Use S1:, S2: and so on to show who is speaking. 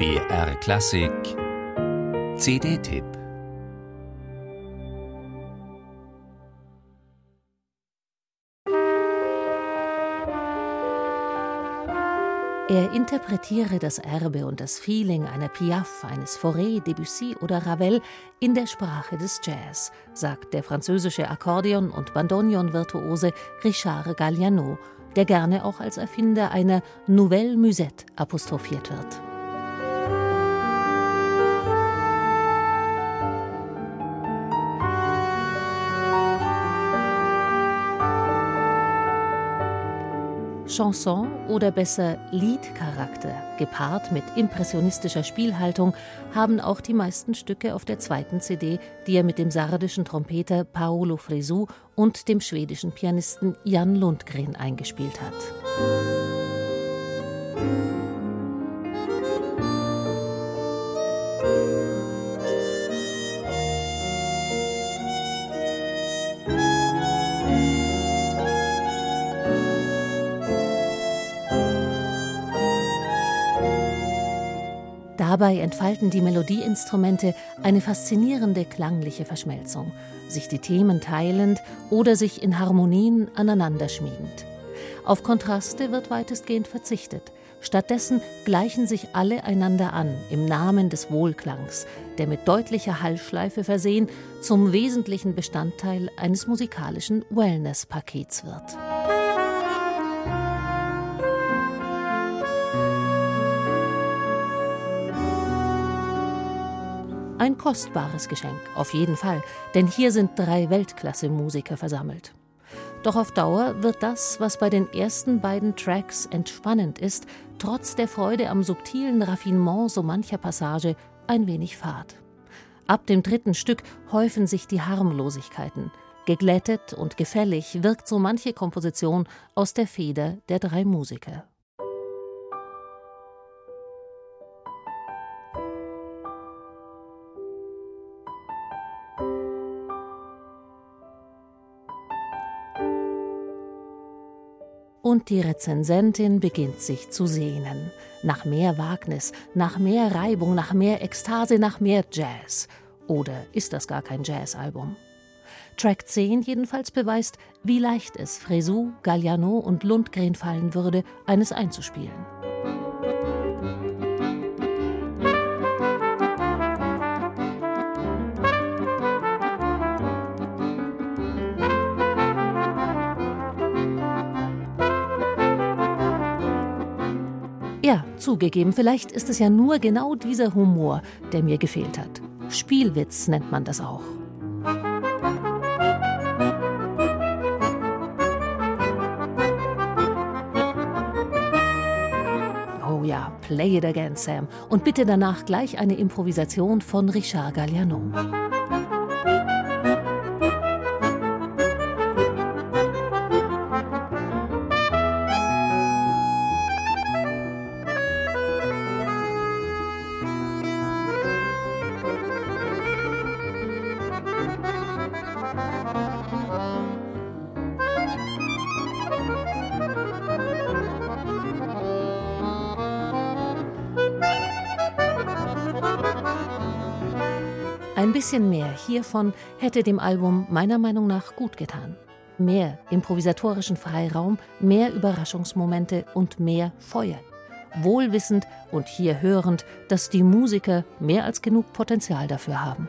S1: BR Klassik CD-Tipp
S2: Er interpretiere das Erbe und das Feeling einer Piaf, eines Fauré, Debussy oder Ravel in der Sprache des Jazz, sagt der französische Akkordeon- und Bandonion-Virtuose Richard Galliano, der gerne auch als Erfinder einer Nouvelle Musette apostrophiert wird. Chanson oder besser Liedcharakter, gepaart mit impressionistischer Spielhaltung, haben auch die meisten Stücke auf der zweiten CD, die er mit dem sardischen Trompeter Paolo Fresu und dem schwedischen Pianisten Jan Lundgren eingespielt hat. Dabei entfalten die Melodieinstrumente eine faszinierende klangliche Verschmelzung, sich die Themen teilend oder sich in Harmonien aneinanderschmiegend. Auf Kontraste wird weitestgehend verzichtet. Stattdessen gleichen sich alle einander an im Namen des Wohlklangs, der mit deutlicher Hallschleife versehen zum wesentlichen Bestandteil eines musikalischen Wellness-Pakets wird. Ein kostbares Geschenk, auf jeden Fall, denn hier sind drei Weltklasse-Musiker versammelt. Doch auf Dauer wird das, was bei den ersten beiden Tracks entspannend ist, trotz der Freude am subtilen Raffinement so mancher Passage ein wenig fad. Ab dem dritten Stück häufen sich die Harmlosigkeiten. Geglättet und gefällig wirkt so manche Komposition aus der Feder der drei Musiker. Und die Rezensentin beginnt sich zu sehnen. Nach mehr Wagnis, nach mehr Reibung, nach mehr Ekstase, nach mehr Jazz. Oder ist das gar kein Jazzalbum? Track 10 jedenfalls beweist, wie leicht es Fresu, Galliano und Lundgren fallen würde, eines einzuspielen. Ja, zugegeben, vielleicht ist es ja nur genau dieser Humor, der mir gefehlt hat. Spielwitz nennt man das auch. Oh ja, play it again, Sam. Und bitte danach gleich eine Improvisation von Richard Galliano. Ein bisschen mehr hiervon hätte dem Album meiner Meinung nach gut getan. Mehr improvisatorischen Freiraum, mehr Überraschungsmomente und mehr Feuer. Wohlwissend und hier hörend, dass die Musiker mehr als genug Potenzial dafür haben.